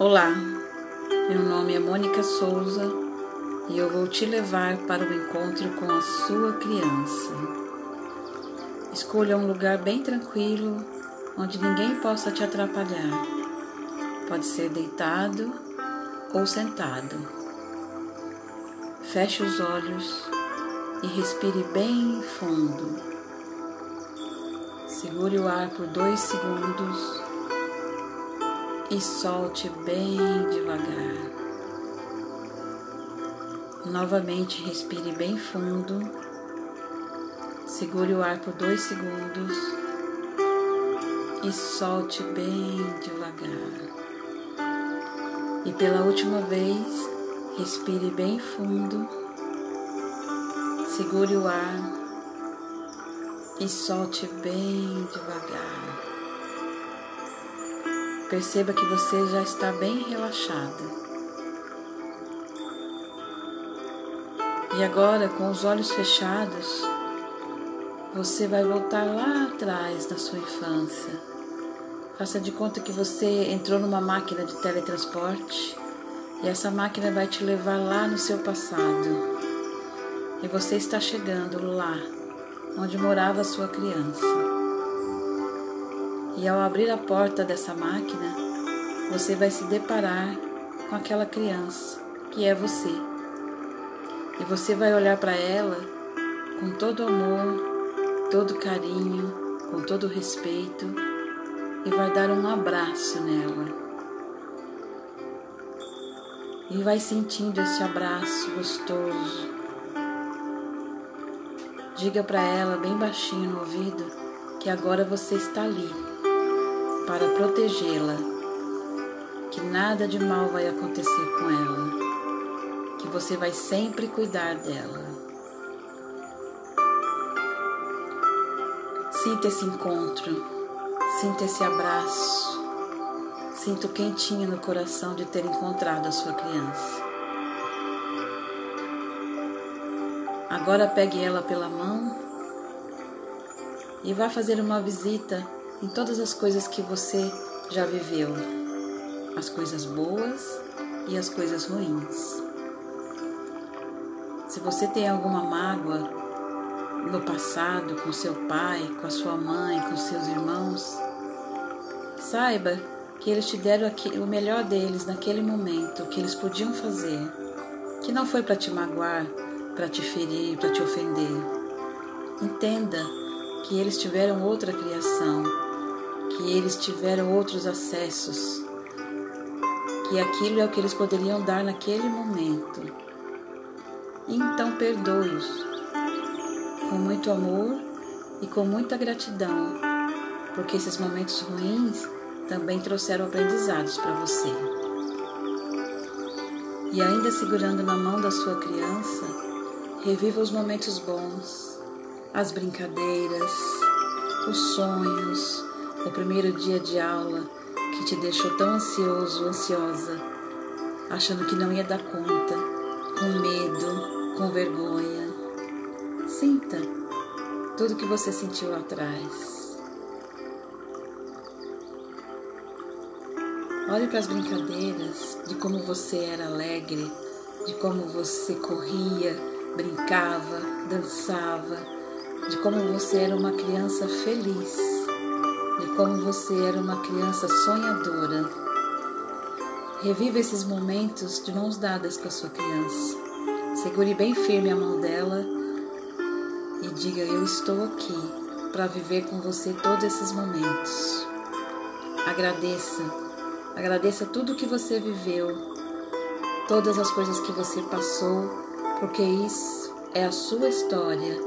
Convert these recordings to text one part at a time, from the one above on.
Olá, meu nome é Mônica Souza e eu vou te levar para o encontro com a sua criança. Escolha um lugar bem tranquilo onde ninguém possa te atrapalhar. Pode ser deitado ou sentado. Feche os olhos e respire bem fundo. Segure o ar por dois segundos e solte bem devagar. Novamente respire bem fundo, segure o ar por dois segundos e solte bem devagar. E pela última vez, respire bem fundo, segure o ar e solte bem devagar. Perceba que você já está bem relaxada. E agora, com os olhos fechados, você vai voltar lá atrás na sua infância. Faça de conta que você entrou numa máquina de teletransporte e essa máquina vai te levar lá no seu passado. E você está chegando lá, onde morava a sua criança. E ao abrir a porta dessa máquina, você vai se deparar com aquela criança que é você. E você vai olhar para ela com todo amor, todo carinho, com todo respeito e vai dar um abraço nela. E vai sentindo esse abraço gostoso. Diga para ela bem baixinho no ouvido que agora você está ali para protegê-la, que nada de mal vai acontecer com ela que você vai sempre cuidar dela. Sinta esse encontro, sinta esse abraço, sinta o quentinho no coração de ter encontrado a sua criança. Agora pegue ela pela mão e vá fazer uma visita em todas as coisas que você já viveu, as coisas boas e as coisas ruins. Se você tem alguma mágoa no passado com seu pai, com a sua mãe, com seus irmãos, saiba que eles te deram o melhor deles naquele momento, o que eles podiam fazer, que não foi para te magoar, para te ferir, para te ofender. Entenda que eles tiveram outra criação, que eles tiveram outros acessos, que aquilo é o que eles poderiam dar naquele momento então perdoe-os com muito amor e com muita gratidão, porque esses momentos ruins também trouxeram aprendizados para você. E ainda segurando na mão da sua criança, reviva os momentos bons, as brincadeiras, os sonhos, o primeiro dia de aula que te deixou tão ansioso, ansiosa, achando que não ia dar conta, com medo, com vergonha. Sinta tudo que você sentiu lá atrás. Olhe para as brincadeiras de como você era alegre, de como você corria, brincava, dançava, de como você era uma criança feliz, de como você era uma criança sonhadora. Reviva esses momentos de mãos dadas com a sua criança. Segure bem firme a mão dela e diga: Eu estou aqui para viver com você todos esses momentos. Agradeça, agradeça tudo que você viveu, todas as coisas que você passou, porque isso é a sua história,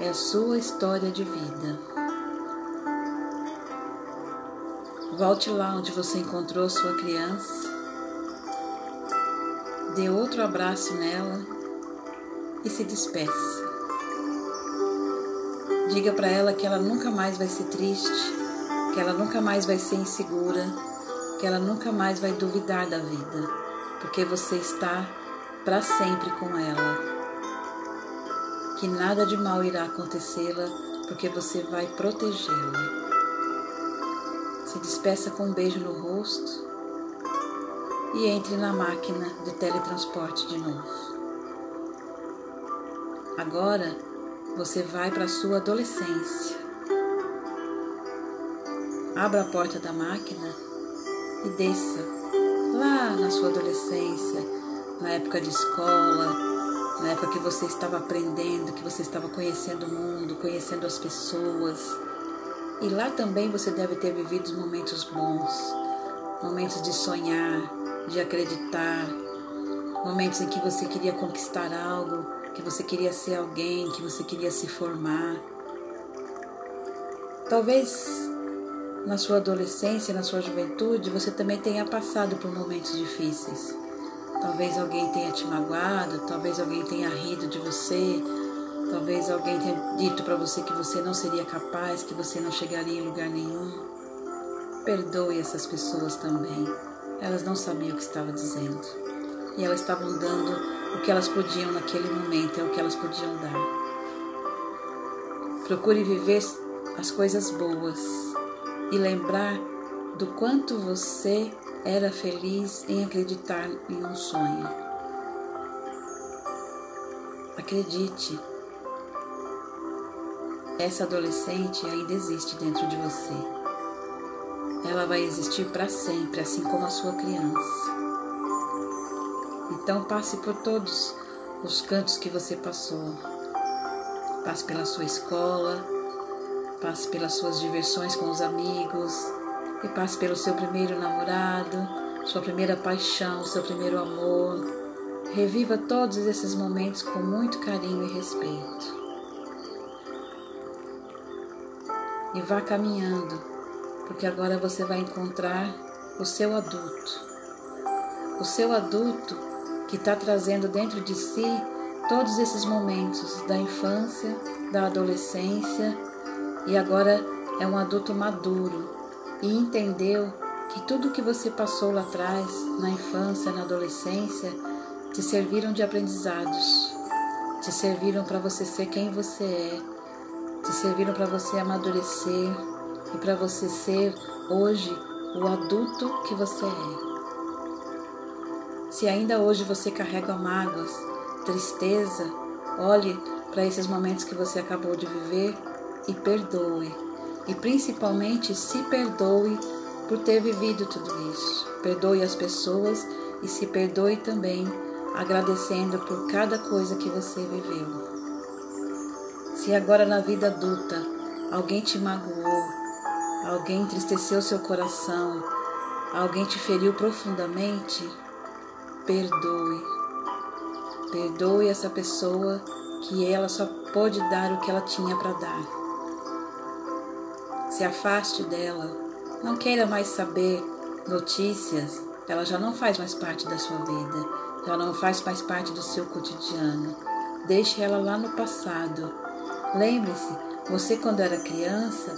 é a sua história de vida. Volte lá onde você encontrou sua criança dê outro abraço nela e se despeça. Diga para ela que ela nunca mais vai ser triste, que ela nunca mais vai ser insegura, que ela nunca mais vai duvidar da vida, porque você está para sempre com ela. Que nada de mal irá acontecê-la, porque você vai protegê-la. Se despeça com um beijo no rosto e entre na máquina de teletransporte de novo. Agora você vai para a sua adolescência. Abra a porta da máquina e desça lá na sua adolescência, na época de escola, na época que você estava aprendendo, que você estava conhecendo o mundo, conhecendo as pessoas. E lá também você deve ter vivido momentos bons, momentos de sonhar, de acreditar, momentos em que você queria conquistar algo, que você queria ser alguém, que você queria se formar. Talvez na sua adolescência, na sua juventude, você também tenha passado por momentos difíceis. Talvez alguém tenha te magoado, talvez alguém tenha rido de você, talvez alguém tenha dito para você que você não seria capaz, que você não chegaria em lugar nenhum. Perdoe essas pessoas também. Elas não sabiam o que estavam dizendo. E elas estavam dando o que elas podiam naquele momento, é o que elas podiam dar. Procure viver as coisas boas e lembrar do quanto você era feliz em acreditar em um sonho. Acredite, essa adolescente ainda existe dentro de você. Ela vai existir para sempre, assim como a sua criança. Então passe por todos os cantos que você passou. Passe pela sua escola, passe pelas suas diversões com os amigos, e passe pelo seu primeiro namorado, sua primeira paixão, seu primeiro amor. Reviva todos esses momentos com muito carinho e respeito. E vá caminhando, porque agora você vai encontrar o seu adulto. O seu adulto que está trazendo dentro de si todos esses momentos da infância, da adolescência e agora é um adulto maduro e entendeu que tudo que você passou lá atrás, na infância, na adolescência, te serviram de aprendizados, te serviram para você ser quem você é, te serviram para você amadurecer e para você ser hoje o adulto que você é. Se ainda hoje você carrega mágoas, tristeza, olhe para esses momentos que você acabou de viver e perdoe e principalmente se perdoe por ter vivido tudo isso. Perdoe as pessoas e se perdoe também agradecendo por cada coisa que você viveu. Se agora na vida adulta alguém te magoou, alguém entristeceu seu coração, alguém te feriu profundamente, perdoe. Perdoe essa pessoa que ela só pode dar o que ela tinha para dar. Se afaste dela. Não queira mais saber notícias. Ela já não faz mais parte da sua vida. Já não faz mais parte do seu cotidiano. Deixe ela lá no passado. Lembre-se, você quando era criança,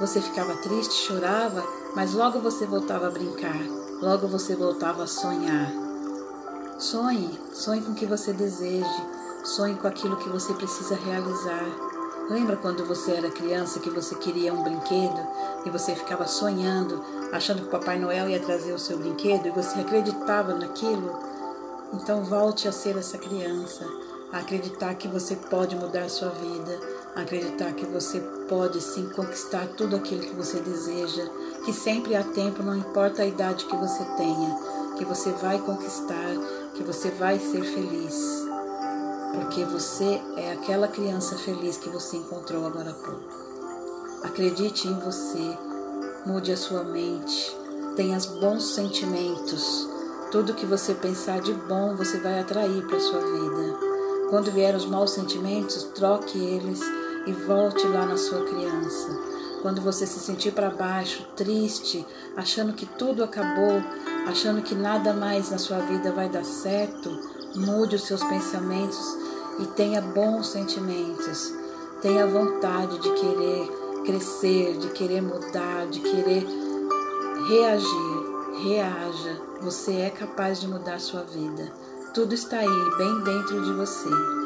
você ficava triste, chorava, mas logo você voltava a brincar. Logo você voltava a sonhar. Sonhe, sonhe com o que você deseje, sonhe com aquilo que você precisa realizar. Lembra quando você era criança que você queria um brinquedo e você ficava sonhando, achando que o Papai Noel ia trazer o seu brinquedo e você acreditava naquilo? Então volte a ser essa criança, a acreditar que você pode mudar sua vida, acreditar que você pode sim conquistar tudo aquilo que você deseja, que sempre há tempo, não importa a idade que você tenha, que você vai conquistar, que você vai ser feliz porque você é aquela criança feliz que você encontrou agora há pouco. Acredite em você, mude a sua mente, tenha bons sentimentos. Tudo que você pensar de bom você vai atrair para sua vida. Quando vier os maus sentimentos, troque eles e volte lá na sua criança. Quando você se sentir para baixo, triste, achando que tudo acabou, achando que nada mais na sua vida vai dar certo, mude os seus pensamentos e tenha bons sentimentos. Tenha vontade de querer crescer, de querer mudar, de querer reagir. Reaja. Você é capaz de mudar sua vida. Tudo está aí, bem dentro de você.